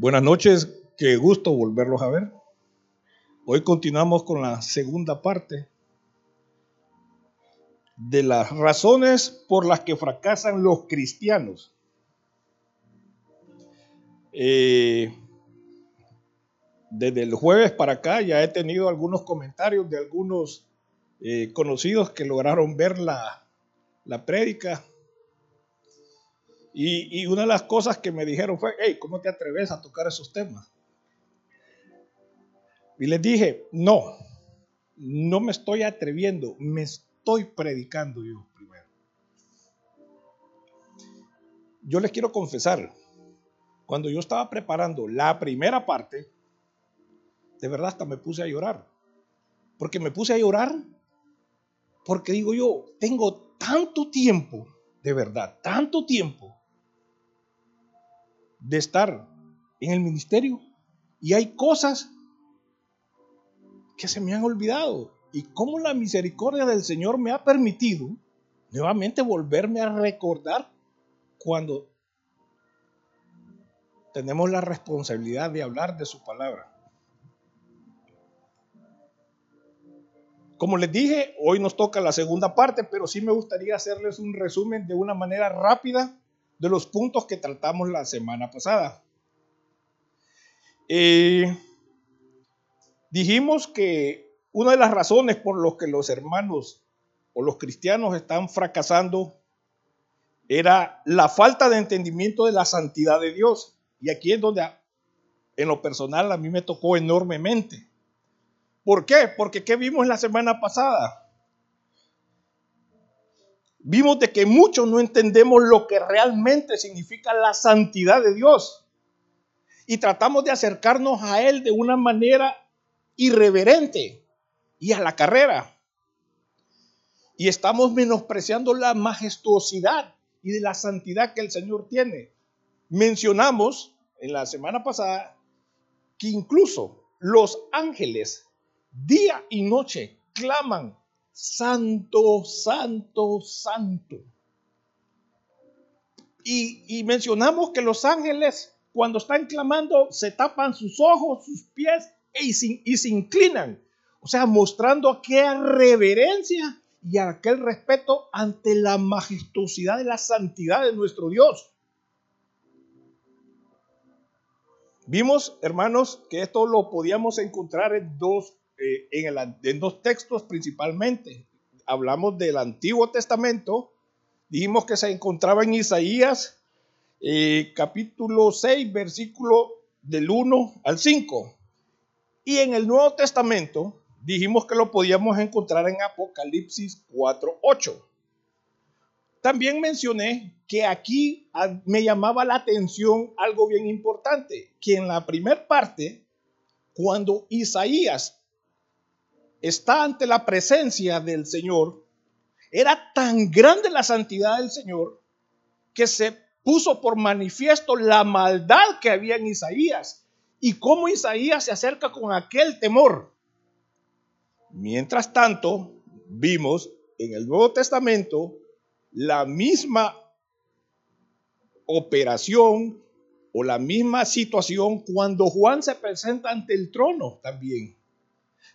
Buenas noches, qué gusto volverlos a ver. Hoy continuamos con la segunda parte de las razones por las que fracasan los cristianos. Eh, desde el jueves para acá ya he tenido algunos comentarios de algunos eh, conocidos que lograron ver la, la prédica y, una de las cosas que me dijeron fue, hey, ¿cómo te atreves a tocar esos temas? Y les dije, no, no me estoy atreviendo, me estoy predicando yo primero. Yo les quiero confesar, cuando yo estaba preparando la primera parte, de verdad hasta me puse a llorar. Porque me puse a llorar porque digo yo, tengo tanto tiempo, de verdad, tanto tiempo de estar en el ministerio y hay cosas que se me han olvidado y cómo la misericordia del Señor me ha permitido nuevamente volverme a recordar cuando tenemos la responsabilidad de hablar de su palabra. Como les dije, hoy nos toca la segunda parte, pero sí me gustaría hacerles un resumen de una manera rápida de los puntos que tratamos la semana pasada. Eh, dijimos que una de las razones por las que los hermanos o los cristianos están fracasando era la falta de entendimiento de la santidad de Dios. Y aquí es donde en lo personal a mí me tocó enormemente. ¿Por qué? Porque ¿qué vimos la semana pasada? Vimos de que muchos no entendemos lo que realmente significa la santidad de Dios. Y tratamos de acercarnos a Él de una manera irreverente y a la carrera. Y estamos menospreciando la majestuosidad y de la santidad que el Señor tiene. Mencionamos en la semana pasada que incluso los ángeles día y noche claman santo, santo, santo. Y, mencionamos que los ángeles, cuando están clamando, se tapan sus ojos, sus pies y se, y se inclinan. O sea, mostrando aquella reverencia y aquel respeto ante la majestuosidad de la santidad de nuestro Dios. Vimos, hermanos, que esto lo podíamos encontrar en dos eh, en, dos textos principalmente. Hablamos del Antiguo Testamento, dijimos que se encontraba en Isaías eh, capítulo 6, versículo del 1 al 5. Y en el Nuevo Testamento dijimos que lo podíamos encontrar en Apocalipsis 4, 8. También mencioné que aquí me llamaba la atención algo bien importante, que en la primera parte, cuando Isaías está ante la presencia del Señor, era tan grande la santidad del Señor que se puso por manifiesto la maldad que había en Isaías y cómo Isaías se acerca con aquel temor. Mientras tanto, vimos en el Nuevo Testamento la misma operación o la misma situación cuando Juan se presenta ante el trono también.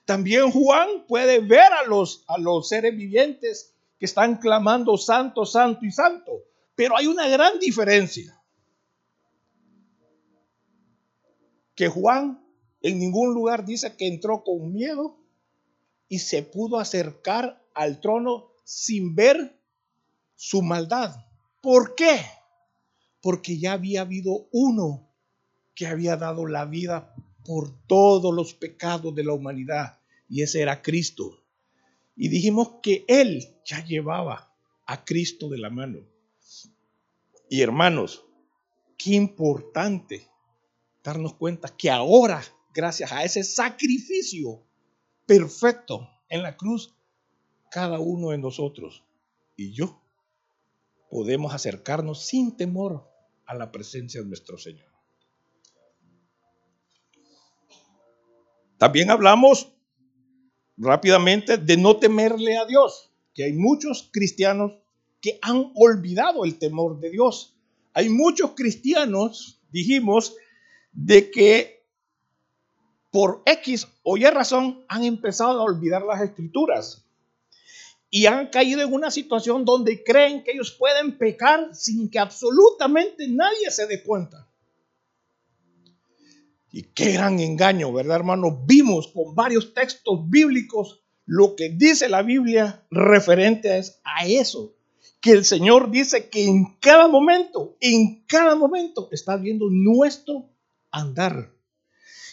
También Juan puede ver a los, a los seres vivientes que están clamando santo, santo y santo. Pero hay una gran diferencia. Que Juan en ningún lugar dice que entró con miedo y se pudo acercar al trono sin ver su maldad. ¿Por qué? Porque ya había habido uno que había dado la vida por todos los pecados de la humanidad y ese era Cristo. Y dijimos que Él ya llevaba a Cristo de la mano. Y hermanos, qué importante darnos cuenta que ahora, gracias a ese sacrificio perfecto en la cruz, cada uno de nosotros y yo podemos acercarnos sin temor a la presencia de nuestro Señor. También hablamos rápidamente de no temerle a Dios, que hay muchos cristianos que han olvidado el temor de Dios. Hay muchos cristianos, dijimos, de que por X o Y razón han empezado a olvidar las escrituras y han caído en una situación donde creen que ellos pueden pecar sin que absolutamente nadie se dé cuenta. Y qué gran engaño, ¿verdad, hermano? Vimos con varios textos bíblicos lo que dice la Biblia referente a eso. Que el Señor dice que en cada momento, en cada momento está viendo nuestro andar.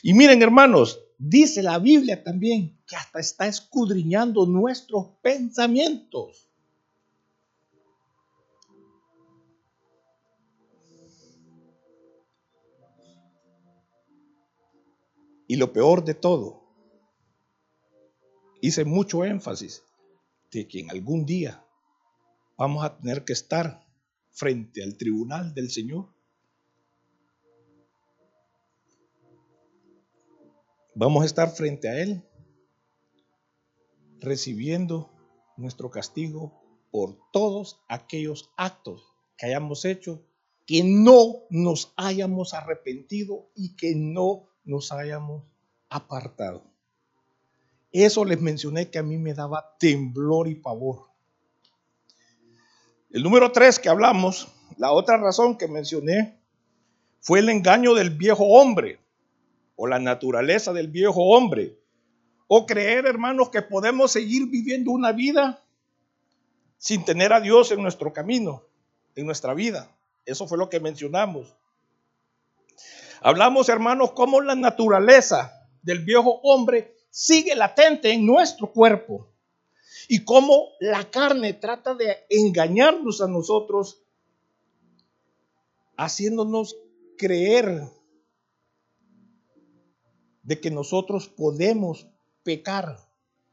Y miren, hermanos, dice la Biblia también que hasta está escudriñando nuestros pensamientos. Y lo peor de todo, hice mucho énfasis de que en algún día vamos a tener que estar frente al tribunal del Señor. Vamos a estar frente a Él recibiendo nuestro castigo por todos aquellos actos que hayamos hecho que no nos hayamos arrepentido y que no nos hayamos apartado. Eso les mencioné que a mí me daba temblor y pavor. El número tres que hablamos, la otra razón que mencioné, fue el engaño del viejo hombre o la naturaleza del viejo hombre. O creer, hermanos, que podemos seguir viviendo una vida sin tener a Dios en nuestro camino, en nuestra vida. Eso fue lo que mencionamos. Hablamos, hermanos, cómo la naturaleza del viejo hombre sigue latente en nuestro cuerpo y cómo la carne trata de engañarnos a nosotros, haciéndonos creer de que nosotros podemos pecar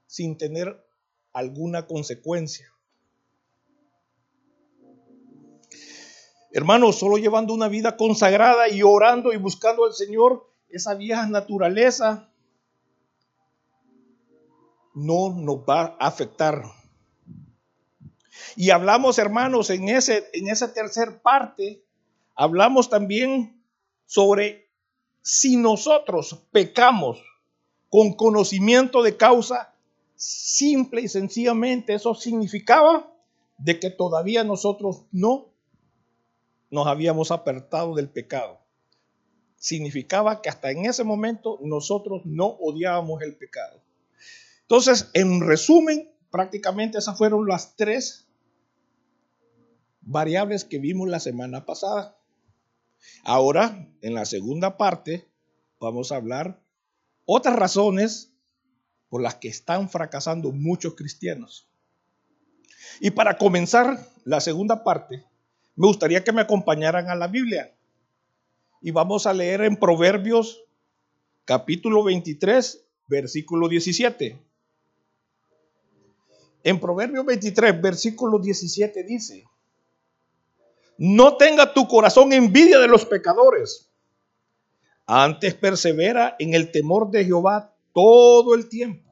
sin tener alguna consecuencia. Hermanos, solo llevando una vida consagrada y orando y buscando al Señor, esa vieja naturaleza no nos va a afectar. Y hablamos, hermanos, en, ese, en esa tercera parte, hablamos también sobre si nosotros pecamos con conocimiento de causa, simple y sencillamente eso significaba de que todavía nosotros no nos habíamos apartado del pecado. Significaba que hasta en ese momento nosotros no odiábamos el pecado. Entonces, en resumen, prácticamente esas fueron las tres variables que vimos la semana pasada. Ahora, en la segunda parte, vamos a hablar otras razones por las que están fracasando muchos cristianos. Y para comenzar la segunda parte, me gustaría que me acompañaran a la Biblia. Y vamos a leer en Proverbios capítulo 23, versículo 17. En Proverbios 23, versículo 17 dice, no tenga tu corazón envidia de los pecadores, antes persevera en el temor de Jehová todo el tiempo.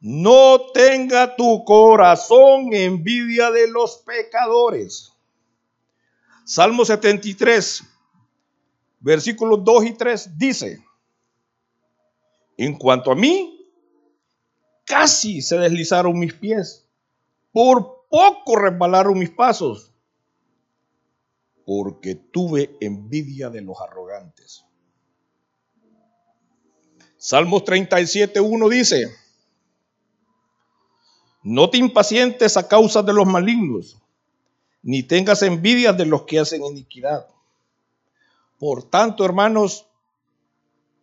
No tenga tu corazón envidia de los pecadores. Salmo 73, versículos 2 y 3 dice, en cuanto a mí, Casi se deslizaron mis pies. Por poco resbalaron mis pasos. Porque tuve envidia de los arrogantes. Salmos 37.1 dice, no te impacientes a causa de los malignos, ni tengas envidia de los que hacen iniquidad. Por tanto, hermanos,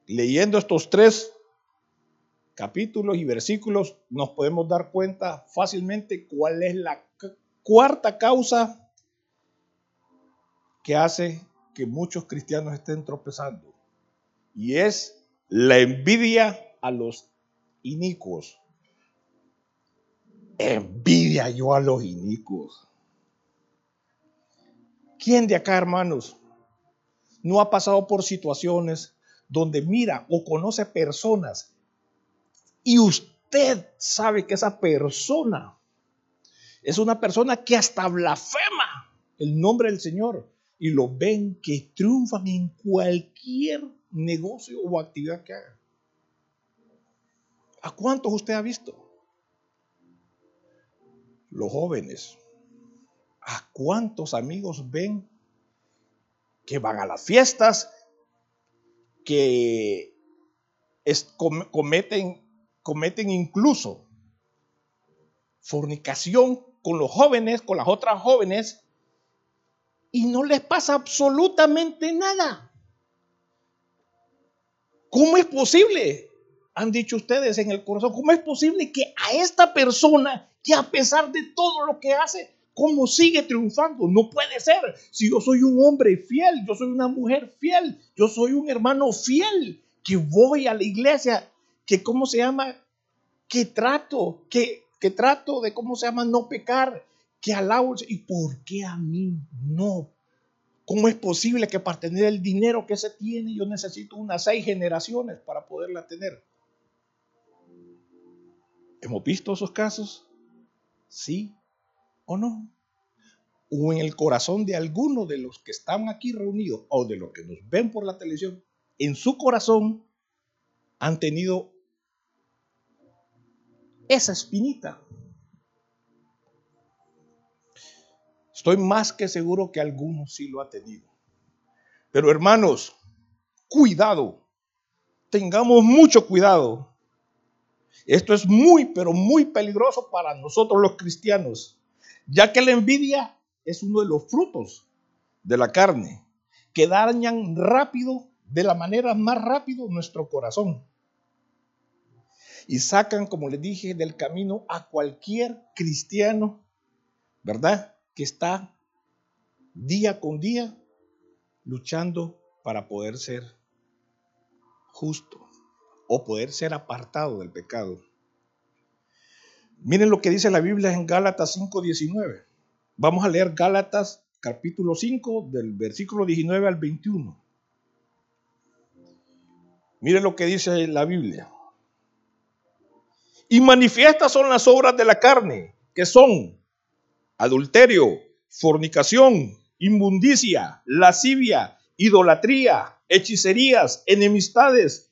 leyendo estos tres capítulos y versículos nos podemos dar cuenta fácilmente cuál es la cuarta causa que hace que muchos cristianos estén tropezando. Y es la envidia a los inicuos. Envidia yo a los inicuos. ¿Quién de acá, hermanos, no ha pasado por situaciones donde mira o conoce personas y usted sabe que esa persona es una persona que hasta blasfema el nombre del Señor. y los ven que triunfan en cualquier negocio o actividad que hagan. ¿A cuántos usted ha visto? Los jóvenes. ¿A cuántos amigos ven que van a las fiestas, que cometen, cometen incluso fornicación con los jóvenes, con las otras jóvenes, y no les pasa absolutamente nada? ¿Cómo es posible? Han dicho ustedes en el corazón, ¿cómo es posible que a esta persona, que a pesar de todo lo que hace, ¿cómo sigue triunfando? No puede ser. Si yo soy un hombre fiel, yo soy una mujer fiel, yo soy un hermano fiel, que voy a la iglesia, que cómo se llama, que trato, que, que trato de cómo se llama no pecar, que alabo. ¿Y por qué a mí no? ¿Cómo es posible que para tener el dinero que se tiene yo necesito unas seis generaciones para poderla tener? ¿Hemos visto esos casos? ¿Sí o no? O en el corazón de alguno de los que están aquí reunidos o de los que nos ven por la televisión, en su corazón han tenido esa espinita Estoy más que seguro que algunos sí lo ha tenido. Pero hermanos, cuidado. Tengamos mucho cuidado. Esto es muy, pero muy peligroso para nosotros los cristianos, ya que la envidia es uno de los frutos de la carne, que dañan rápido, de la manera más rápido, nuestro corazón. Y sacan, como les dije, del camino a cualquier cristiano, ¿verdad? que está día con día luchando para poder ser justo o poder ser apartado del pecado. Miren lo que dice la Biblia en Gálatas 5:19. Vamos a leer Gálatas capítulo 5 del versículo 19 al 21. Miren lo que dice la Biblia. Y manifiestas son las obras de la carne, que son adulterio, fornicación, inmundicia, lascivia, idolatría, hechicerías, enemistades,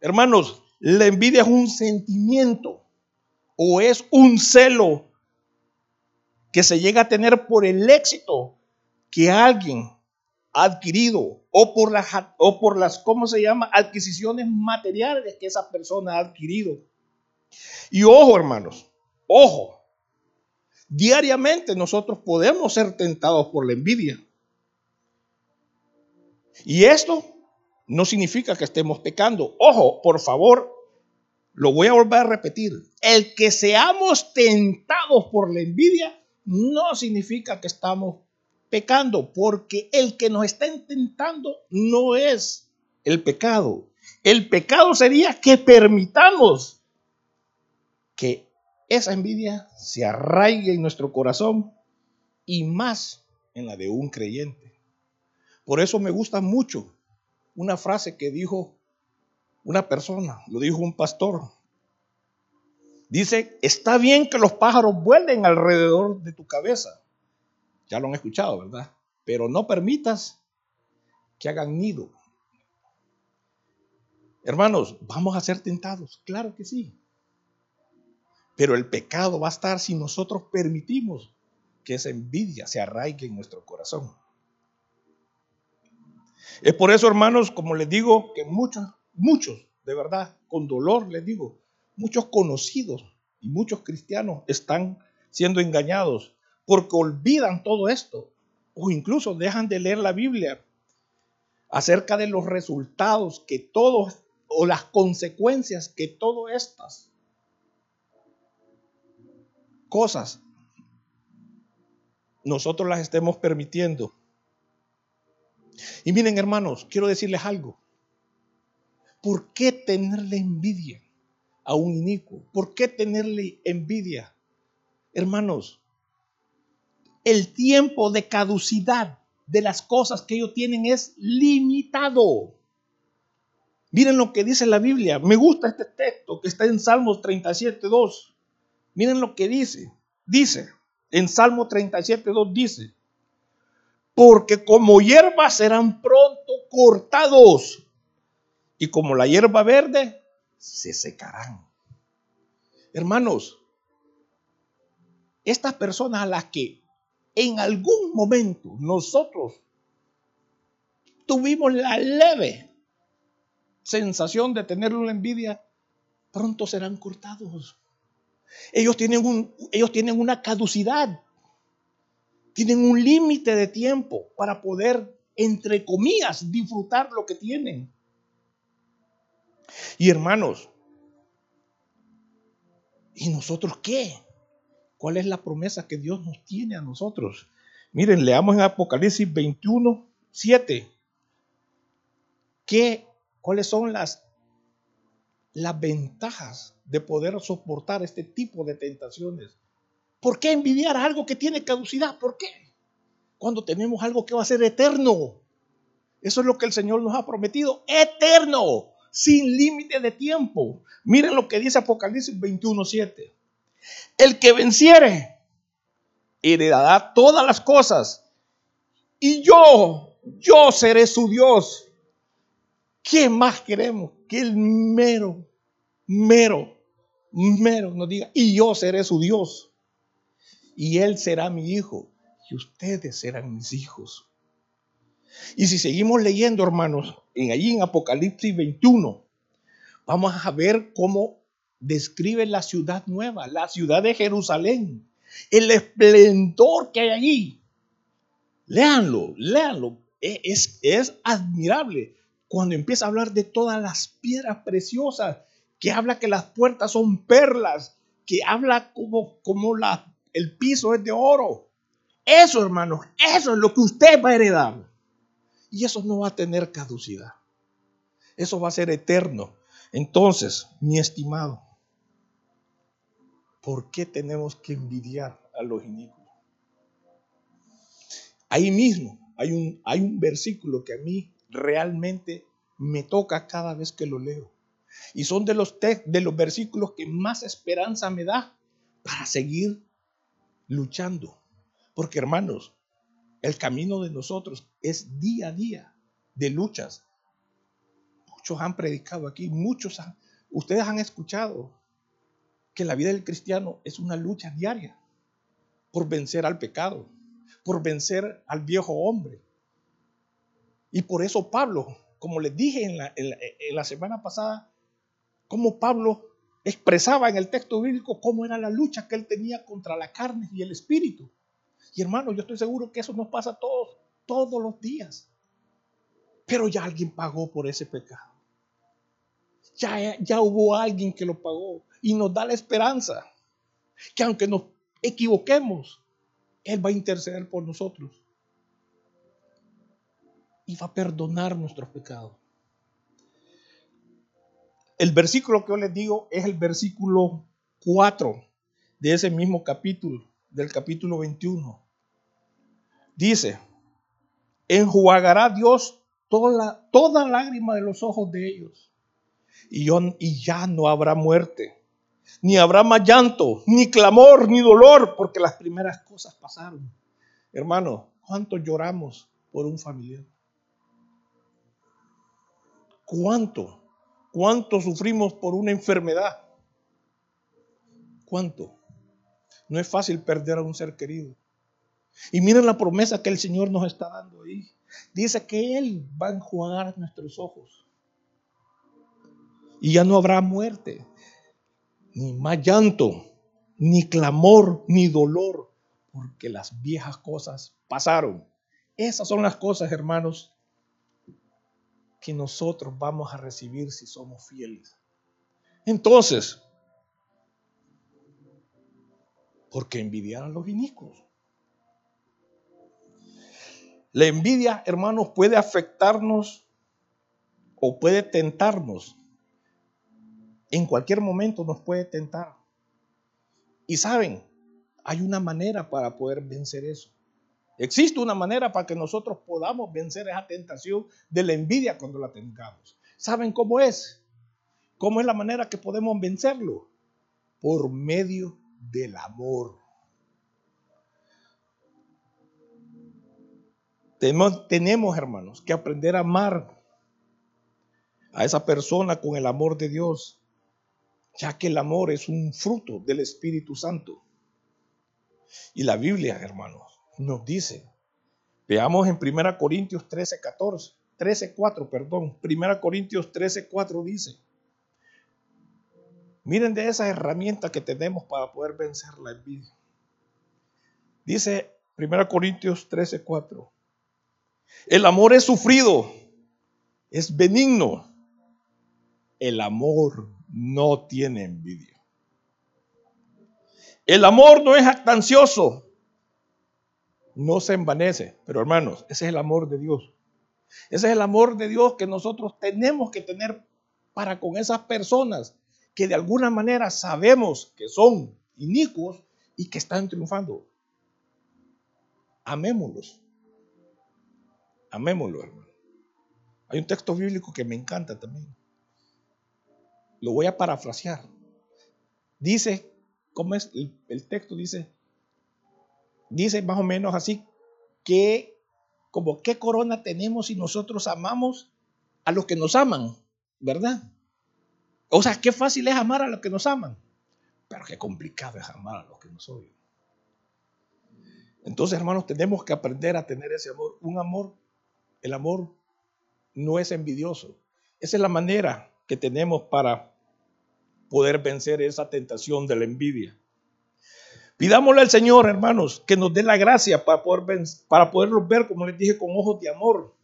Hermanos, la envidia es un sentimiento o es un celo que se llega a tener por el éxito que alguien ha adquirido o por las, o por las ¿cómo se llama?, adquisiciones materiales que esa persona ha adquirido. Y ojo, hermanos, ojo, Diariamente nosotros podemos ser tentados por la envidia. Y esto no significa que estemos pecando. Ojo, por favor, lo voy a volver a repetir. El que seamos tentados por la envidia no significa que estamos pecando, porque el que nos está intentando no es el pecado. El pecado sería que permitamos que esa envidia se arraiga en nuestro corazón y más en la de un creyente. Por eso me gusta mucho una frase que dijo una persona, lo dijo un pastor. Dice, está bien que los pájaros vuelen alrededor de tu cabeza. Ya lo han escuchado, ¿verdad? Pero no permitas que hagan nido. Hermanos, vamos a ser tentados, claro que sí. Pero el pecado va a estar si nosotros permitimos que esa envidia se arraigue en nuestro corazón. Es por eso, hermanos, como les digo, que muchos, muchos, de verdad, con dolor les digo, muchos conocidos y muchos cristianos están siendo engañados porque olvidan todo esto o incluso dejan de leer la Biblia acerca de los resultados que todos o las consecuencias que todas estas cosas nosotros las estemos permitiendo Y miren hermanos, quiero decirles algo. ¿Por qué tenerle envidia a un inicuo? ¿Por qué tenerle envidia? Hermanos, el tiempo de caducidad de las cosas que ellos tienen es limitado. Miren lo que dice la Biblia. Me gusta este texto que está en Salmos 37, 2. Miren lo que dice. Dice, en Salmo 37, 2 dice, porque como hierba serán pronto cortados y como la hierba verde se secarán. Hermanos, estas personas a las que en algún momento nosotros tuvimos la leve sensación de tener una envidia, pronto serán cortados. Ellos tienen, un, ellos tienen una caducidad, tienen un límite de tiempo para poder, entre comillas, disfrutar lo que tienen. Y hermanos, ¿y nosotros qué? ¿Cuál es la promesa que Dios nos tiene a nosotros? Miren, leamos en Apocalipsis 21, 7. ¿Qué cuáles son las, las ventajas de poder soportar este tipo de tentaciones. ¿Por qué envidiar algo que tiene caducidad? ¿Por qué? Cuando tenemos algo que va a ser eterno. Eso es lo que el Señor nos ha prometido, eterno, sin límite de tiempo. Miren lo que dice Apocalipsis 21:7. El que venciere heredará todas las cosas y yo, yo seré su Dios ¿Qué más queremos? Que el mero, mero, mero nos diga, y yo seré su Dios. Y él será mi hijo. Y ustedes serán mis hijos. Y si seguimos leyendo, hermanos, en allí en Apocalipsis 21, vamos a ver cómo describe la ciudad nueva, la ciudad de Jerusalén, el esplendor que hay allí. Léanlo, léanlo. Es, es admirable cuando empieza a hablar de todas las piedras preciosas, que habla que las puertas son perlas, que habla como, como la, el piso es de oro. Eso, hermanos, eso es lo que usted va a heredar. Y eso no va a tener caducidad. Eso va a ser eterno. Entonces, mi estimado, ¿por qué tenemos que envidiar a los inicuos? Ahí mismo hay un, hay un versículo que a mí realmente me toca cada vez que lo leo. Y son de los, de los versículos que más esperanza me da para seguir luchando. Porque hermanos, el camino de nosotros es día a día de luchas. Muchos han predicado aquí, muchos han, ustedes han escuchado que la vida del cristiano es una lucha diaria por vencer al pecado, por vencer al viejo hombre, y por eso Pablo, como les dije en la, semana pasada, como Pablo expresaba en el texto bíblico cómo era la lucha que él tenía contra la carne y el espíritu. Y hermano, yo estoy seguro que eso nos pasa a todos, todos los días. Pero ya alguien pagó por ese pecado. Ya, ya hubo alguien que lo pagó y nos da la esperanza que aunque nos equivoquemos, Él va a interceder por nosotros y va a perdonar nuestros pecados. El versículo que yo les digo es el versículo 4 de ese mismo capítulo, del capítulo 21. Dice, enjuagará Dios toda, lágrima de los ojos de ellos. Y, y ya no habrá muerte, ni habrá más llanto, ni clamor, ni dolor, porque las primeras cosas pasaron. Hermano, ¿cuánto lloramos por un familiar? ¿Cuánto? ¿Cuánto sufrimos por una enfermedad? ¿Cuánto? No es fácil perder a un ser querido. Y miren la promesa que el Señor nos está dando ahí. Dice que Él va a enjuagar nuestros ojos. Y ya no habrá muerte, ni más llanto, ni clamor, ni dolor, porque las viejas cosas pasaron. Esas son las cosas, hermanos, que nosotros vamos a recibir si somos fieles. Entonces, ¿por qué envidiar a los inicuos? La envidia, hermanos, puede afectarnos o puede tentarnos. En cualquier momento nos puede tentar. Y saben, hay una manera para poder vencer eso. Existe una manera para que nosotros podamos vencer esa tentación de la envidia cuando la tengamos. ¿Saben cómo es? ¿Cómo es la manera que podemos vencerlo? Por medio del amor. Tenemos, tenemos, hermanos, que aprender a amar a esa persona con el amor de Dios, ya que el amor es un fruto del Espíritu Santo. Y la Biblia, hermanos, nos dice, veamos en 1 Corintios 13, 14, 13, 4, perdón, 1 Corintios 13, 4 dice, miren de esa herramienta que tenemos para poder vencer la envidia. Dice 1 Corintios 13, 4, el amor es sufrido, es benigno, el amor no tiene envidia. El amor no es actancioso, no se envanece. Pero hermanos, ese es el amor de Dios. Ese es el amor de Dios que nosotros tenemos que tener para con esas personas que de alguna manera sabemos que son inicuos y que están triunfando. Amémoslos. Amémoslos, hermano. Hay un texto bíblico que me encanta también. Lo voy a parafrasear. Dice, ¿cómo es? El, el texto dice, dice más o menos así, que como qué corona tenemos si nosotros amamos a los que nos aman, ¿verdad? O sea, qué fácil es amar a los que nos aman, pero qué complicado es amar a los que nos odian. Entonces, hermanos, tenemos que aprender a tener ese amor. Un amor, el amor no es envidioso. Esa es la manera que tenemos para poder vencer esa tentación de la envidia. Pidámosle al Señor, hermanos, que nos dé la gracia para, poder, para poderlos ver, como les dije, con ojos de amor.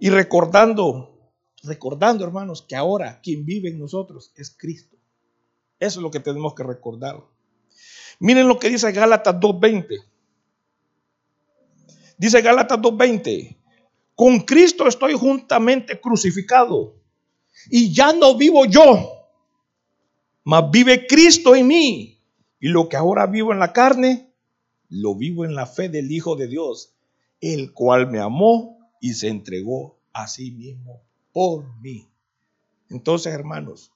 Y recordando, recordando, hermanos, que ahora quien vive en nosotros es Cristo. Eso es lo que tenemos que recordar. Miren lo que dice Gálatas 2.20. Dice Gálatas 2.20, con Cristo estoy juntamente crucificado y ya no vivo yo, mas vive Cristo en mí. Y lo que ahora vivo en la carne, lo vivo en la fe del Hijo de Dios, el cual me amó y se entregó a sí mismo por mí. Entonces, hermanos,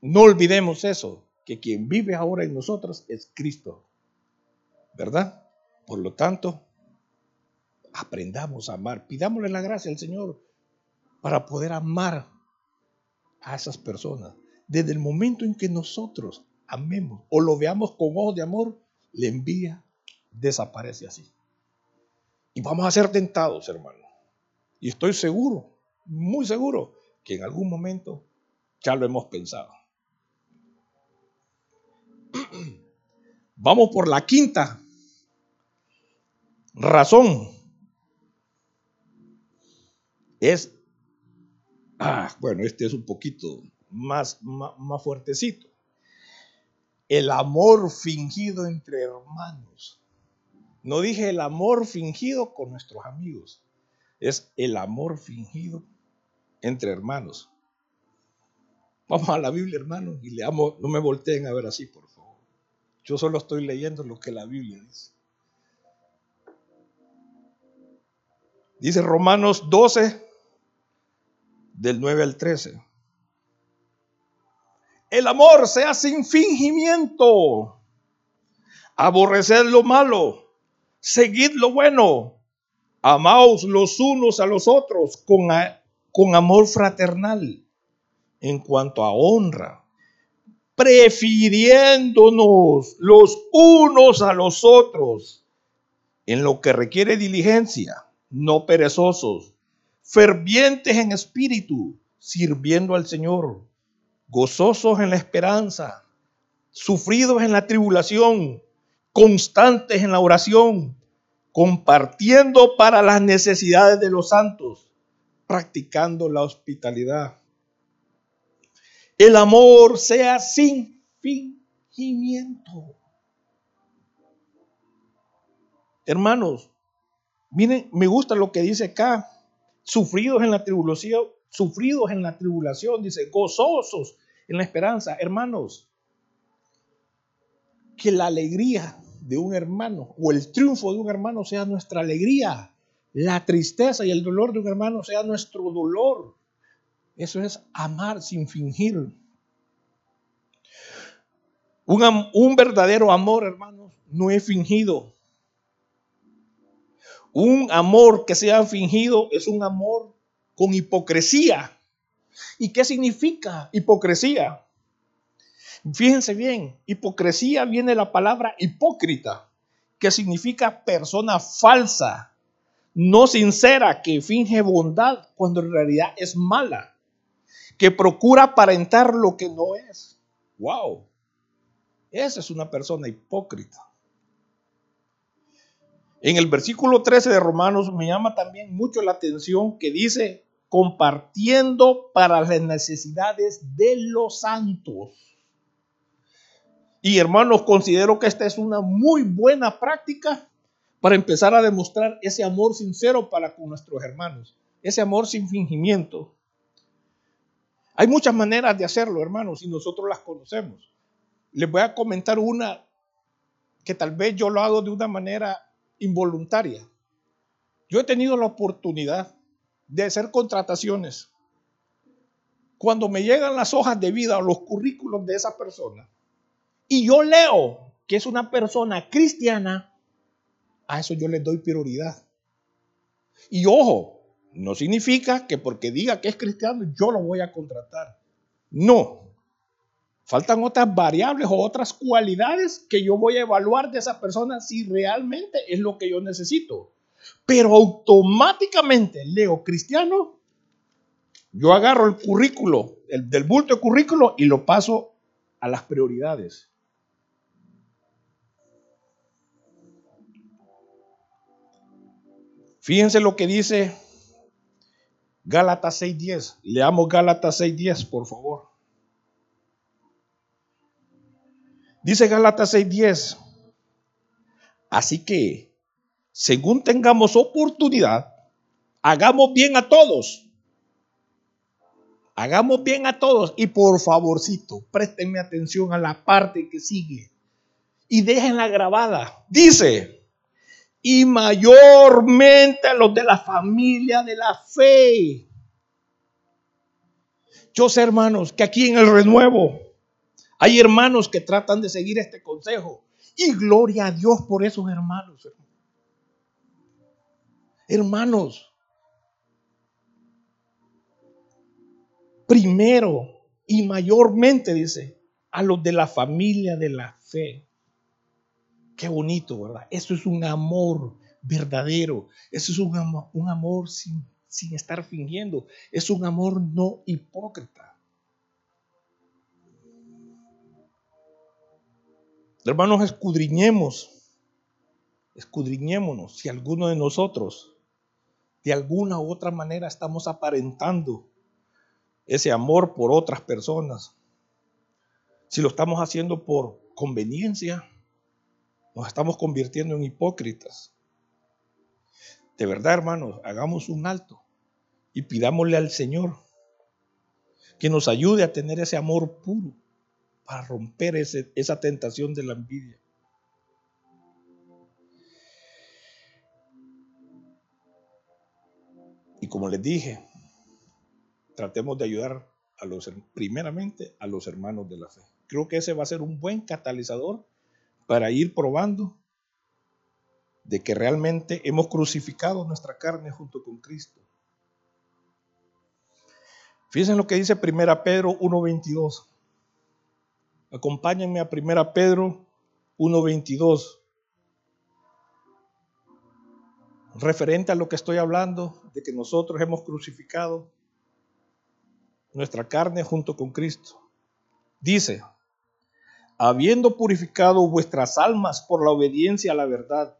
no olvidemos eso, que quien vive ahora en nosotros es Cristo. ¿Verdad? Por lo tanto, aprendamos a amar. Pidámosle la gracia al Señor para poder amar a esas personas. Desde el momento en que nosotros amemos o lo veamos con ojos de amor, la envidia desaparece así. Y vamos a ser tentados, hermano. Y estoy seguro, muy seguro, que en algún momento ya lo hemos pensado. Vamos por la quinta razón. Es, ah, bueno, este es un poquito más, más, más fuertecito el amor fingido entre hermanos. No dije el amor fingido con nuestros amigos, es el amor fingido entre hermanos. Vamos a la Biblia, hermanos, y leamos, no me volteen a ver así, por favor. Yo solo estoy leyendo lo que la Biblia dice. Dice Romanos 12, del 9 al 13. El amor sea sin fingimiento. Aborreced lo malo. Seguid lo bueno. Amaos los unos a los otros con, con amor fraternal. En cuanto a honra, prefiriéndonos los unos a los otros en lo que requiere diligencia, no perezosos, fervientes en espíritu, sirviendo al Señor gozosos en la esperanza, sufridos en la tribulación, constantes en la oración, compartiendo para las necesidades de los santos, practicando la hospitalidad. El amor sea sin fingimiento. Hermanos, Miren, me gusta lo que dice acá. Sufridos en la tribulación, sufridos en la tribulación, dice, gozosos en la esperanza. Hermanos, que la alegría de un hermano o el triunfo de un hermano sea nuestra alegría. La tristeza y el dolor de un hermano sea nuestro dolor. Eso es amar sin fingir. Un, un verdadero amor, hermanos, no es fingido. Un amor que sea fingido es un amor con hipocresía. ¿Y qué significa hipocresía? Fíjense bien, hipocresía viene de la palabra hipócrita, que significa persona falsa, no sincera, que finge bondad cuando en realidad es mala, que procura aparentar lo que no es. ¡Wow! Esa es una persona hipócrita. En el versículo 13 de Romanos me llama también mucho la atención que dice, compartiendo para las necesidades de los santos. Y hermanos, considero que esta es una muy buena práctica para empezar a demostrar ese amor sincero para con nuestros hermanos, ese amor sin fingimiento. Hay muchas maneras de hacerlo, hermanos, y nosotros las conocemos. Les voy a comentar una que tal vez yo lo hago de una manera involuntaria. Yo he tenido la oportunidad de hacer contrataciones. Cuando me llegan las hojas de vida o los currículos de esa persona y yo leo que es una persona cristiana, a eso yo le doy prioridad. Y ojo, no significa que porque diga que es cristiano yo lo voy a contratar. No. Faltan otras variables o otras cualidades que yo voy a evaluar de esa persona si realmente es lo que yo necesito. Pero automáticamente leo cristiano, yo agarro el currículo, el del bulto de currículo y lo paso a las prioridades. Fíjense lo que dice Gálatas 6.10. Leamos Gálatas 6.10, por favor. Dice Gálatas 6.10. Así que, según tengamos oportunidad, hagamos bien a todos. Hagamos bien a todos. Y por favorcito, préstenme atención a la parte que sigue. Y déjenla grabada. Dice, y mayormente a los de la familia de la fe. Yo sé, hermanos, que aquí en el renuevo hay hermanos que tratan de seguir este consejo. Y gloria a Dios por esos hermanos. Hermanos, primero y mayormente, dice, a los de la familia de la fe. Qué bonito, ¿verdad? Eso es un amor verdadero. Eso es un amor, un amor sin, sin estar fingiendo. Es un amor no hipócrita. Hermanos, escudriñemos, escudriñémonos si alguno de nosotros de alguna u otra manera estamos aparentando ese amor por otras personas. Si lo estamos haciendo por conveniencia, nos estamos convirtiendo en hipócritas. De verdad, hermanos, hagamos un alto y pidámosle al Señor que nos ayude a tener ese amor puro para romper esa tentación de la envidia. Y como les dije, tratemos de ayudar a los, primeramente a los hermanos de la fe. Creo que ese va a ser un buen catalizador para ir probando de que realmente hemos crucificado nuestra carne junto con Cristo. Fíjense lo que dice 1 Pedro 1.22. Acompáñenme a 1 Pedro 1.22. Referente a lo que estoy hablando, de que nosotros hemos crucificado nuestra carne junto con Cristo. Dice, habiendo purificado vuestras almas por la obediencia a la verdad,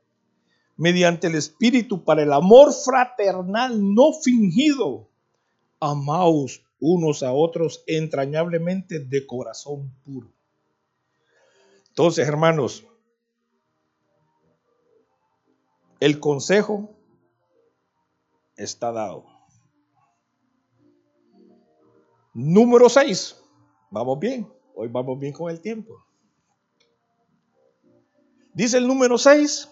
mediante el Espíritu para el amor fraternal no fingido, amaos unos a otros entrañablemente de corazón puro. Entonces, hermanos, el consejo está dado. Número 6. Vamos bien. Hoy vamos bien con el tiempo. Dice el número 6.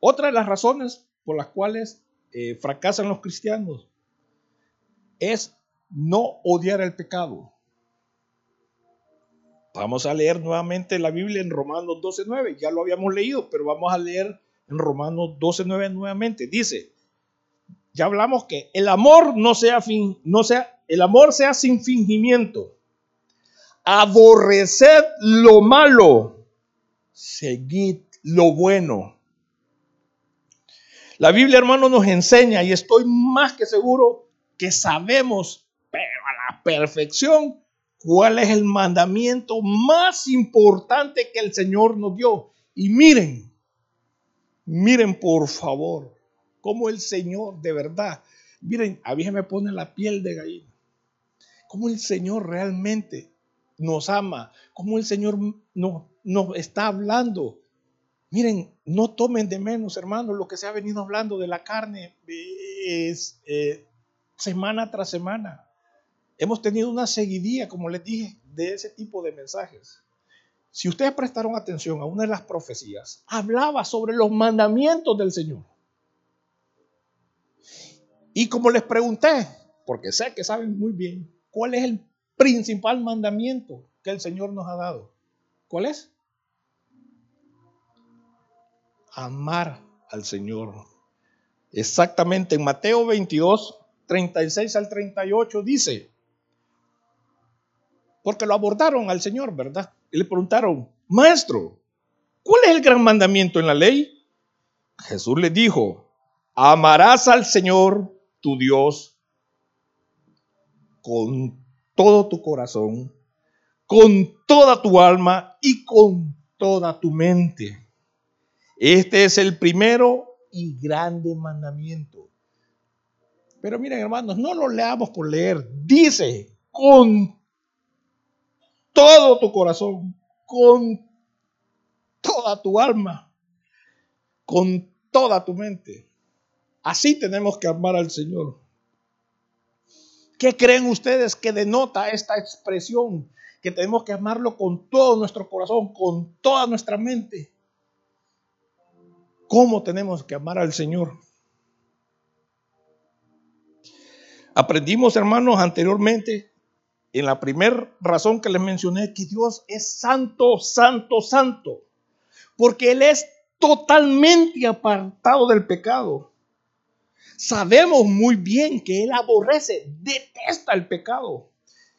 Otra de las razones por las cuales eh, fracasan los cristianos es no odiar el pecado. Vamos a leer nuevamente la Biblia en Romanos 12.9. Ya lo habíamos leído, pero vamos a leer en Romanos 12.9 nuevamente. Dice, ya hablamos que el amor no sea, fin, no sea, el amor sea sin fingimiento. Aborreced lo malo, seguid lo bueno. La Biblia, hermano, nos enseña y estoy más que seguro que sabemos, pero a la perfección, cuál es el mandamiento más importante que el Señor nos dio. Y miren, miren por favor, cómo el Señor de verdad, miren, a mí me pone la piel de gallina, cómo el Señor realmente nos ama, cómo el Señor nos, está hablando Miren, no tomen de menos, hermanos, lo que se ha venido hablando de la carne es, eh, semana tras semana. Hemos tenido una seguidilla, como les dije, de ese tipo de mensajes. Si ustedes prestaron atención a una de las profecías, hablaba sobre los mandamientos del Señor. Y como les pregunté, porque sé que saben muy bien, ¿cuál es el principal mandamiento que el Señor nos ha dado? ¿Cuál es? amar al Señor. Exactamente en Mateo 22, 36 al 38 dice, porque lo abordaron al Señor, ¿verdad? Y le preguntaron, maestro, ¿cuál es el gran mandamiento en la ley? Jesús le dijo, amarás al Señor tu Dios con todo tu corazón, con toda tu alma y con toda tu mente. Este es el primero y grande mandamiento. Pero miren hermanos, no lo leamos por leer. Dice, con todo tu corazón, con toda tu alma, con toda tu mente. Así tenemos que amar al Señor. ¿Qué creen ustedes que denota esta expresión? Que tenemos que amarlo con todo nuestro corazón, con toda nuestra mente cómo tenemos que amar al Señor. Aprendimos, hermanos, anteriormente, en la primera razón que les mencioné, que Dios es santo, santo, santo, porque Él es totalmente apartado del pecado. Sabemos muy bien que Él aborrece, detesta el pecado.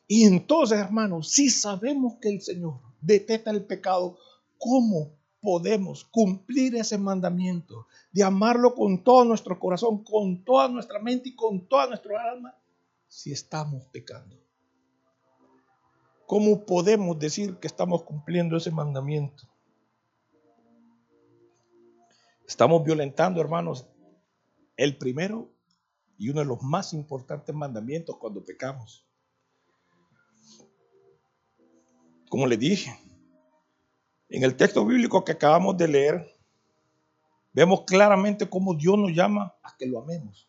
Y entonces, hermanos, si sabemos que el Señor detesta el pecado, ¿cómo podemos cumplir ese mandamiento de amarlo con todo nuestro corazón, con toda nuestra mente y con toda nuestra alma si estamos pecando? ¿Cómo podemos decir que estamos cumpliendo ese mandamiento? Estamos violentando, hermanos, el primero y uno de los más importantes mandamientos cuando pecamos. Como le dije, en el texto bíblico que acabamos de leer, vemos claramente cómo Dios nos llama a que lo amemos.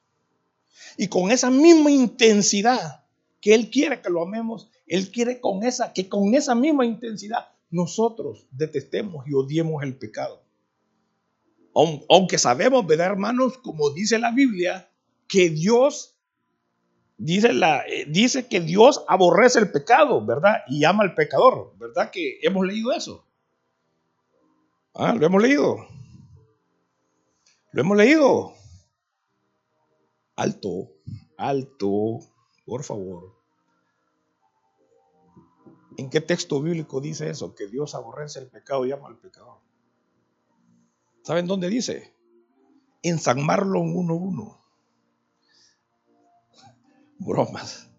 Y con esa misma intensidad que Él quiere que lo amemos, Él quiere con esa, que con esa misma intensidad nosotros detestemos y odiemos el pecado. Aunque sabemos, ¿verdad, hermanos? Como dice la Biblia, que Dios dice, la, eh, dice que Dios aborrece el pecado, ¿verdad? Y ama al pecador, ¿verdad? Que hemos leído eso. Ah, lo hemos leído. Lo hemos leído. Alto, alto, por favor. ¿En qué texto bíblico dice eso? Que Dios aborrece el pecado y ama al pecador. ¿Saben dónde dice? En San Marlon 1.1. Bromas.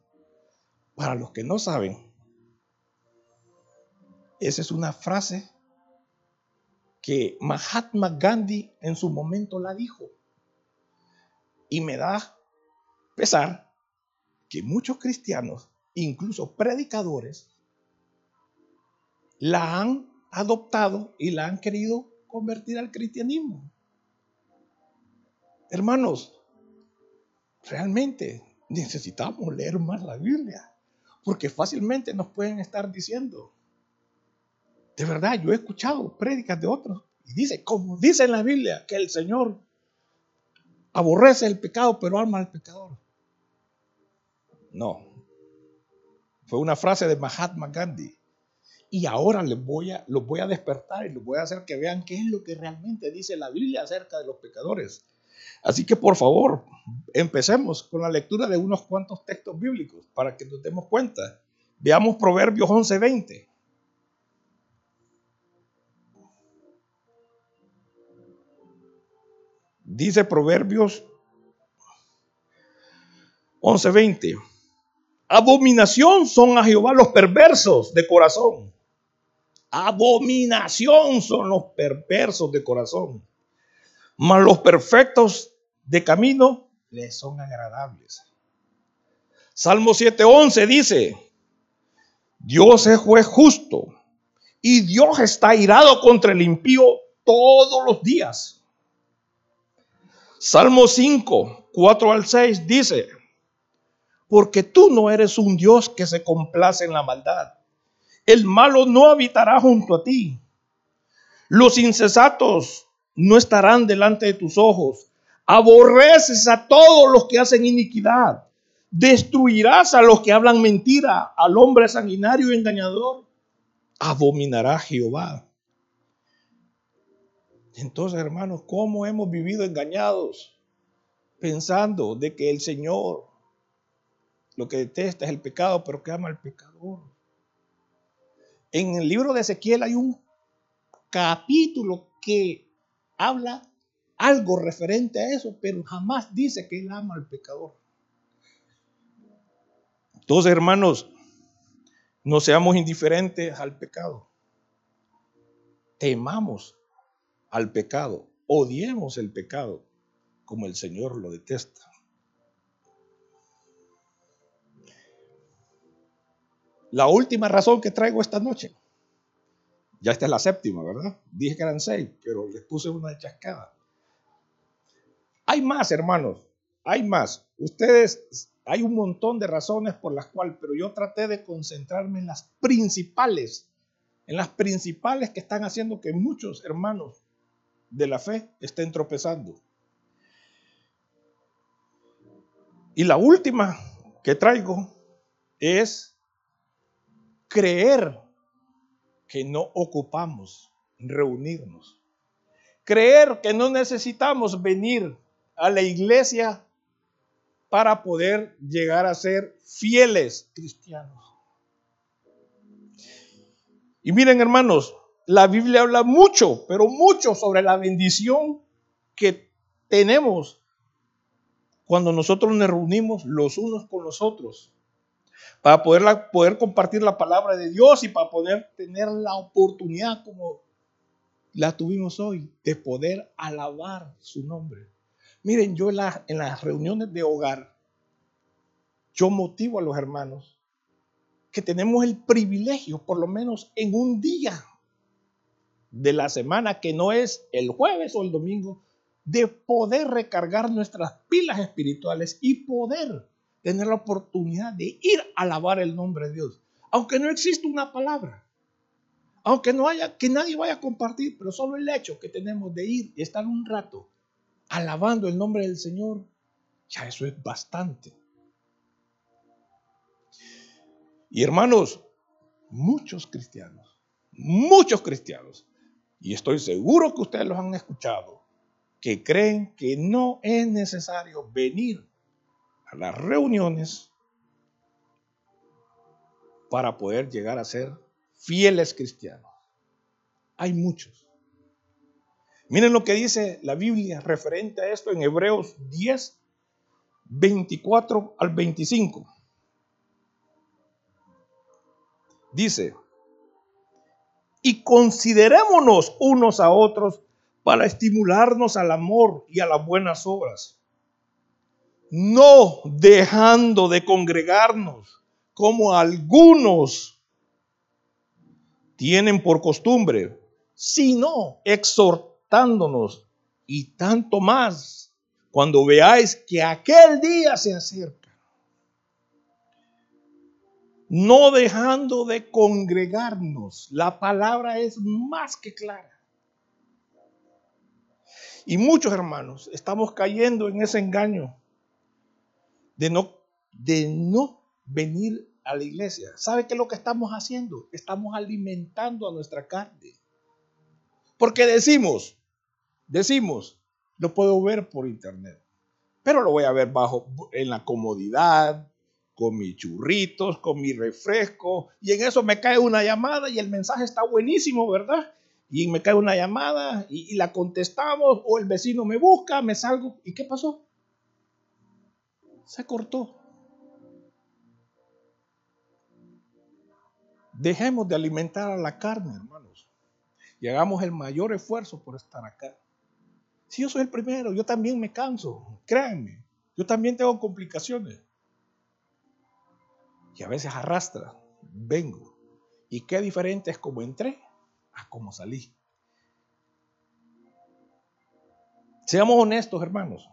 Para los que no saben, esa es una frase que Mahatma Gandhi en su momento la dijo. Y me da pesar que muchos cristianos, incluso predicadores, la han adoptado y la han querido convertir al cristianismo. Hermanos, realmente necesitamos leer más la Biblia, porque fácilmente nos pueden estar diciendo, de verdad, yo he escuchado prédicas de otros y dice, como dice en la Biblia, que el Señor aborrece el pecado, pero ama al pecador. No. Fue una frase de Mahatma Gandhi. Y ahora les voy a, los voy a despertar y los voy a hacer que vean qué es lo que realmente dice la Biblia acerca de los pecadores. Así que por favor, empecemos con la lectura de unos cuantos textos bíblicos para que nos demos cuenta. Veamos Proverbios 11:20. Dice Proverbios 11:20. Abominación son a Jehová los perversos de corazón. Abominación son los perversos de corazón. Mas los perfectos de camino les son agradables. Salmo 7:11 dice, Dios es juez justo y Dios está irado contra el impío todos los días. Salmo 5, 4 al 6 dice, porque tú no eres un Dios que se complace en la maldad. El malo no habitará junto a ti. Los incesatos no estarán delante de tus ojos. Aborreces a todos los que hacen iniquidad. Destruirás a los que hablan mentira, al hombre sanguinario y engañador. Abominará Jehová. Entonces, hermanos, ¿cómo hemos vivido engañados? Pensando de que el Señor lo que detesta es el pecado, pero que ama al pecador. En el libro de Ezequiel hay un capítulo que habla algo referente a eso, pero jamás dice que él ama al pecador. Entonces, hermanos, no seamos indiferentes al pecado. Temamos al pecado, odiemos el pecado como el Señor lo detesta. La última razón que traigo esta noche, ya esta es la séptima, ¿verdad? Dije que eran seis, pero les puse una de chascada. Hay más, hermanos, hay más. Ustedes, hay un montón de razones por las cuales, pero yo traté de concentrarme en las principales, en las principales que están haciendo que muchos hermanos de la fe estén tropezando. Y la última que traigo es creer que no ocupamos reunirnos. Creer que no necesitamos venir a la iglesia para poder llegar a ser fieles cristianos. Y miren hermanos, la Biblia habla mucho, pero mucho sobre la bendición que tenemos cuando nosotros nos reunimos los unos con los otros para poder, poder compartir la palabra de Dios y para poder tener la oportunidad como la tuvimos hoy de poder alabar su nombre. Miren, yo en, en las reuniones de hogar, yo motivo a los hermanos que tenemos el privilegio, por lo menos en un día de la semana, que no es el jueves o el domingo, de poder recargar nuestras pilas espirituales y poder tener la oportunidad de ir a alabar el nombre de Dios. Aunque no exista una palabra, aunque no haya, que nadie vaya a compartir, pero solo el hecho que tenemos de ir y estar un rato alabando el nombre del Señor, ya eso es bastante. Y hermanos, muchos cristianos, muchos cristianos, y estoy seguro que ustedes los han escuchado, que creen que no es necesario venir las reuniones para poder llegar a ser fieles cristianos. Hay muchos. Miren lo que dice la Biblia referente a esto en Hebreos 10, 24 al 25. Dice, y considerémonos unos a otros para estimularnos al amor y a las buenas obras no dejando de congregarnos como algunos tienen por costumbre, sino exhortándonos y tanto más cuando veáis que aquel día se acerca, no dejando de congregarnos. La palabra es más que clara. Y muchos hermanos estamos cayendo en ese engaño de no, de no venir a la iglesia. ¿Sabe qué es lo que estamos haciendo? Estamos alimentando a nuestra carne. Porque decimos, decimos, lo puedo ver por internet, pero lo voy a ver bajo en la comodidad, con mis churritos, con mi refresco, y en eso me cae una llamada y el mensaje está buenísimo, ¿verdad? Y me cae una llamada y, y la contestamos, o el vecino me busca, me salgo, ¿y qué pasó? Se cortó. Dejemos de alimentar a la carne, hermanos, y hagamos el mayor esfuerzo por estar acá. Si yo soy el primero, yo también me canso, créanme, yo también tengo complicaciones. Y a veces arrastra, vengo. Y qué diferente es como entré a como salí. Seamos honestos, hermanos.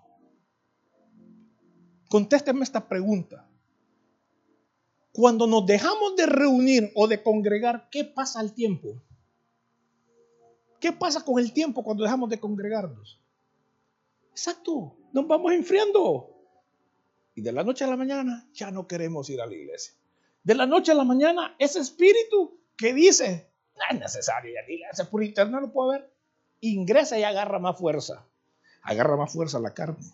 Contéstenme esta pregunta. Cuando nos dejamos de reunir o de congregar, ¿qué pasa al tiempo? ¿Qué pasa con el tiempo cuando dejamos de congregarnos? Exacto, nos vamos enfriando. Y de la noche a la mañana ya no queremos ir a la iglesia. De la noche a la mañana, ese espíritu que dice, no es necesario ir a la iglesia, por internet lo puedo ver, ingresa y agarra más fuerza. Agarra más fuerza la carne.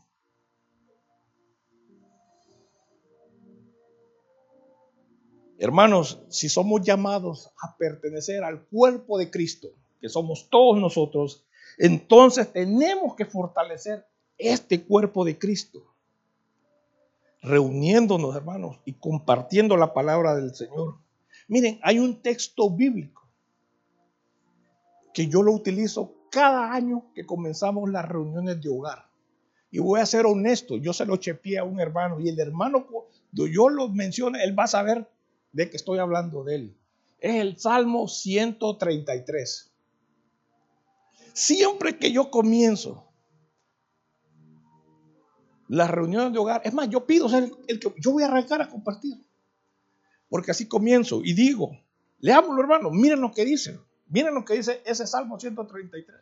Hermanos, si somos llamados a pertenecer al cuerpo de Cristo, que somos todos nosotros, entonces tenemos que fortalecer este cuerpo de Cristo, reuniéndonos, hermanos, y compartiendo la palabra del Señor. Miren, hay un texto bíblico que yo lo utilizo cada año que comenzamos las reuniones de hogar. Y voy a ser honesto, yo se lo chepié a un hermano y el hermano, cuando yo lo menciono, él va a saber de que estoy hablando de él. Es el Salmo 133. Siempre que yo comienzo las reuniones de hogar, es más, yo pido ser el, que yo voy a arrancar a compartir. Porque así comienzo y digo, leámoslo hermano, miren lo que dice, miren lo que dice ese Salmo 133.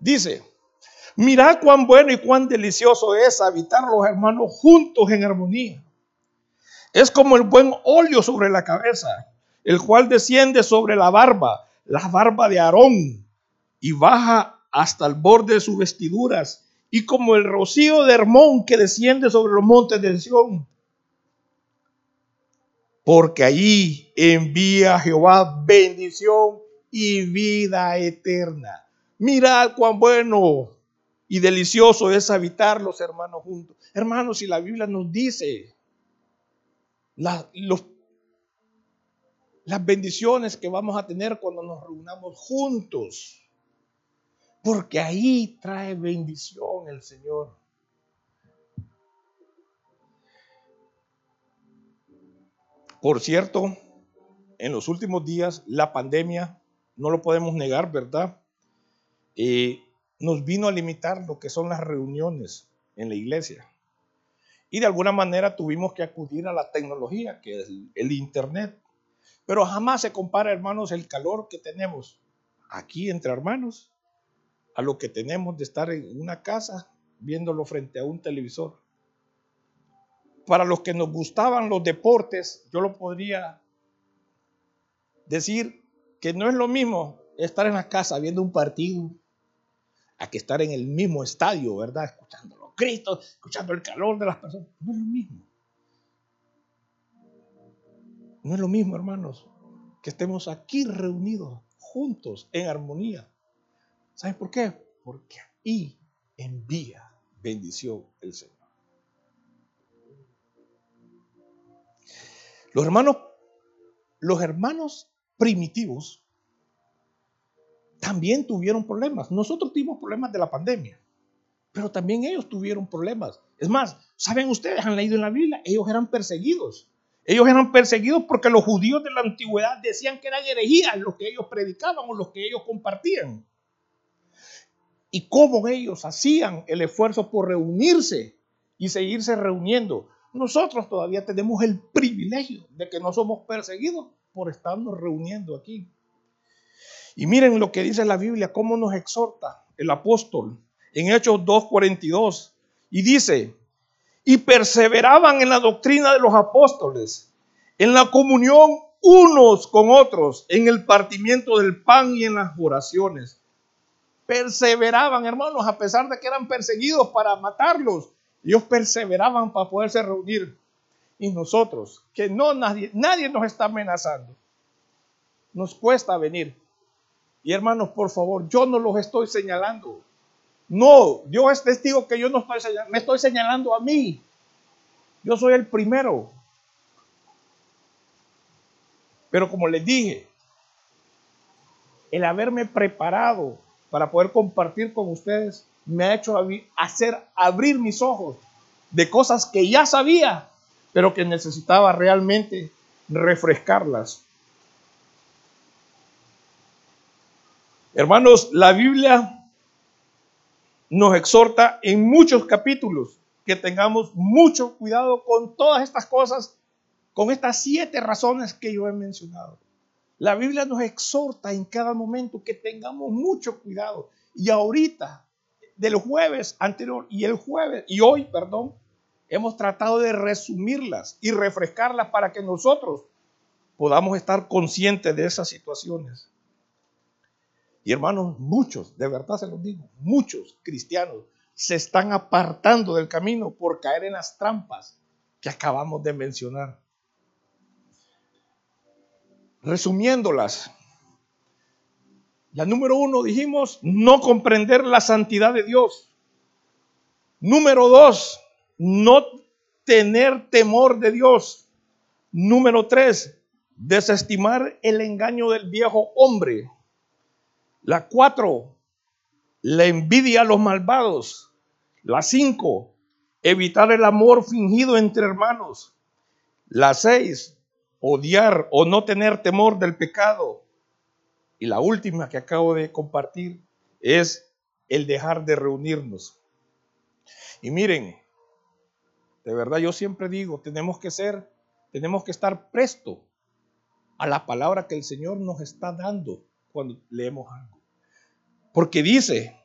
Dice, mirad cuán bueno y cuán delicioso es habitar los hermanos juntos en armonía. Es como el buen óleo sobre la cabeza, el cual desciende sobre la barba, la barba de Aarón, y baja hasta el borde de sus vestiduras, y como el rocío de Hermón que desciende sobre los montes de Sión. Porque allí envía Jehová bendición y vida eterna. Mirad cuán bueno y delicioso es habitar los hermanos juntos. Hermanos, si la Biblia nos dice las bendiciones que vamos a tener cuando nos reunamos juntos. Porque ahí trae bendición el Señor. Por cierto, en los últimos días la pandemia, no lo podemos negar, ¿verdad? Eh, nos vino a limitar lo que son las reuniones en la iglesia. Y de alguna manera tuvimos que acudir a la tecnología, que es el Internet. Pero jamás se compara, hermanos, el calor que tenemos aquí entre hermanos a lo que tenemos de estar en una casa viéndolo frente a un televisor. Para los que nos gustaban los deportes, yo lo podría decir que no es lo mismo estar en la casa viendo un partido a que estar en el mismo estadio, ¿verdad? Escuchando Escuchando el calor de las personas. No es lo mismo. No es lo mismo, hermanos, que estemos aquí reunidos, juntos, en armonía. ¿Saben por qué? Porque ahí envía bendición el Señor. Los hermanos, los hermanos primitivos también tuvieron problemas. Nosotros tuvimos problemas de la pandemia. Pero también ellos tuvieron problemas. Es más, ¿saben ustedes? Han leído en la Biblia, ellos eran perseguidos. Ellos eran perseguidos porque los judíos de la antigüedad decían que eran herejías los que ellos predicaban o los que ellos compartían. y cómo ellos hacían el esfuerzo por reunirse y seguirse reuniendo. Nosotros todavía tenemos el privilegio de que no somos perseguidos por estarnos reuniendo aquí. Y miren lo que dice la Biblia, cómo nos exhorta el apóstol en Hechos 2.42. Y dice, y perseveraban en la doctrina de los apóstoles, en la comunión unos con otros, en el partimiento del pan y en las oraciones. Perseveraban, hermanos, a pesar de que eran perseguidos para matarlos. Ellos perseveraban para poderse reunir. Y nosotros, que no nadie, nadie nos está amenazando, nos cuesta venir. Y hermanos, por favor, yo no los estoy señalando. No, Dios es testigo que yo no estoy señalando, me estoy señalando a mí. Yo soy el primero. Pero como les dije, el haberme preparado para poder compartir con ustedes me ha hecho hacer abrir mis ojos de cosas que ya sabía, pero que necesitaba realmente refrescarlas. Hermanos, la Biblia nos exhorta en muchos capítulos que tengamos mucho cuidado con todas estas cosas, con estas siete razones que yo he mencionado. La Biblia nos exhorta en cada momento que tengamos mucho cuidado. Y ahorita, del jueves anterior y el jueves, y hoy, perdón, hemos tratado de resumirlas y refrescarlas para que nosotros podamos estar conscientes de esas situaciones. Y hermanos, muchos, de verdad se los digo, muchos cristianos se están apartando del camino por caer en las trampas que acabamos de mencionar. Resumiéndolas, la número uno dijimos, no comprender la santidad de Dios. Número dos, no tener temor de Dios. Número tres, desestimar el engaño del viejo hombre. La cuatro, la envidia a los malvados. La cinco, evitar el amor fingido entre hermanos. La seis, odiar o no tener temor del pecado. Y la última que acabo de compartir es el dejar de reunirnos. Y miren, de verdad yo siempre digo, tenemos que ser, tenemos que estar presto a la palabra que el Señor nos está dando cuando leemos algo. Porque dice,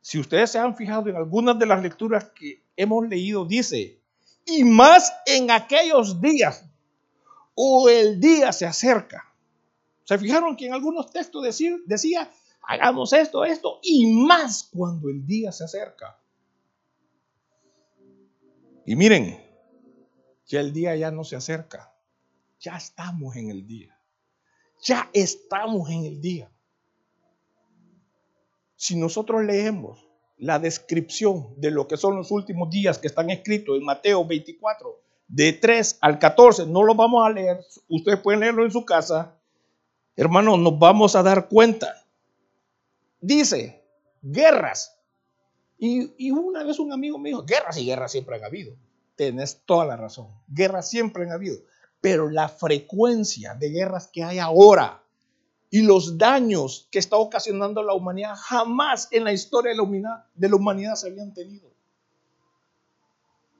si ustedes se han fijado en algunas de las lecturas que hemos leído, dice, y más en aquellos días, o el día se acerca. ¿Se fijaron que en algunos textos decía, hagamos esto, esto, y más cuando el día se acerca? Y miren, ya el día ya no se acerca, ya estamos en el día, ya estamos en el día. Si nosotros leemos la descripción de lo que son los últimos días que están escritos en Mateo 24, de 3 al 14, no lo vamos a leer, ustedes pueden leerlo en su casa, hermanos, nos vamos a dar cuenta. Dice, guerras. Y, una vez un amigo me dijo, guerras y guerras siempre han habido. Tenés toda la razón, guerras siempre han habido. Pero la frecuencia de guerras que hay ahora y los daños que está ocasionando la humanidad jamás en la historia de la humanidad, de la humanidad se habían tenido.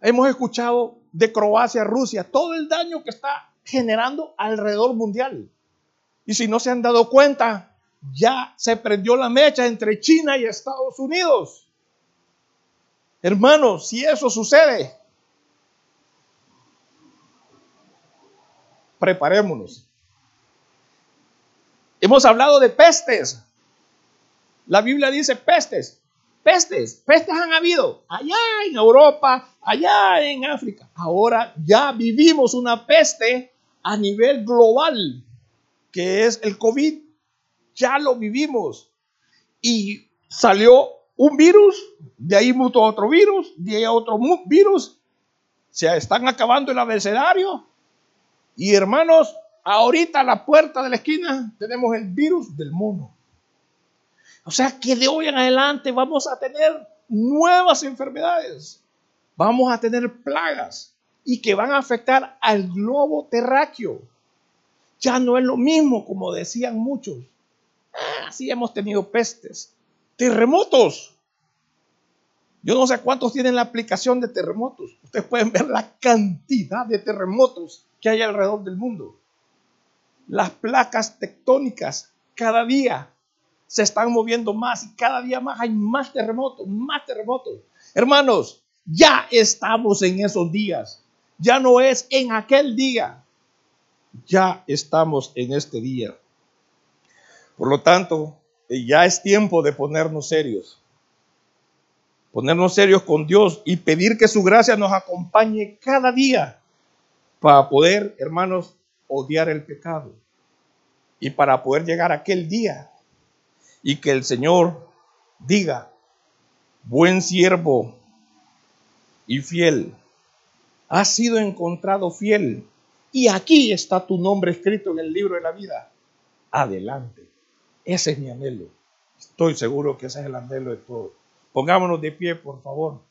Hemos escuchado de Croacia Rusia todo el daño que está generando alrededor mundial. Y si no se han dado cuenta, ya se prendió la mecha entre China y Estados Unidos. Hermanos, si eso sucede, preparémonos. Hemos hablado de pestes. La Biblia dice pestes pestes, pestes han habido allá en Europa, allá en África. Ahora ya vivimos una peste a nivel global, que es el COVID. Ya lo vivimos. Y salió un virus, de ahí mutó otro virus, de ahí otro virus. Se están acabando el abecedario. Y hermanos, ahorita a la puerta de la esquina tenemos el virus del mono. O sea que de hoy en adelante vamos a tener nuevas enfermedades, vamos a tener plagas y que van a afectar al globo terráqueo. Ya no es lo mismo como decían muchos. Ah, sí hemos tenido pestes, terremotos. Yo no sé cuántos tienen la aplicación de terremotos. Ustedes pueden ver la cantidad de terremotos que hay alrededor del mundo. Las placas tectónicas cada día se están moviendo más y cada día más hay más terremotos, más terremotos. Hermanos, ya estamos en esos días. Ya no es en aquel día. Ya estamos en este día. Por lo tanto, ya es tiempo de ponernos serios. Ponernos serios con Dios y pedir que su gracia nos acompañe cada día para poder, hermanos, odiar el pecado. Y para poder llegar a aquel día y que el Señor diga, buen siervo y fiel, has sido encontrado fiel y aquí está tu nombre escrito en el libro de la vida. Adelante. Ese es mi anhelo. Estoy seguro que ese es el anhelo de todos. Pongámonos de pie, por favor.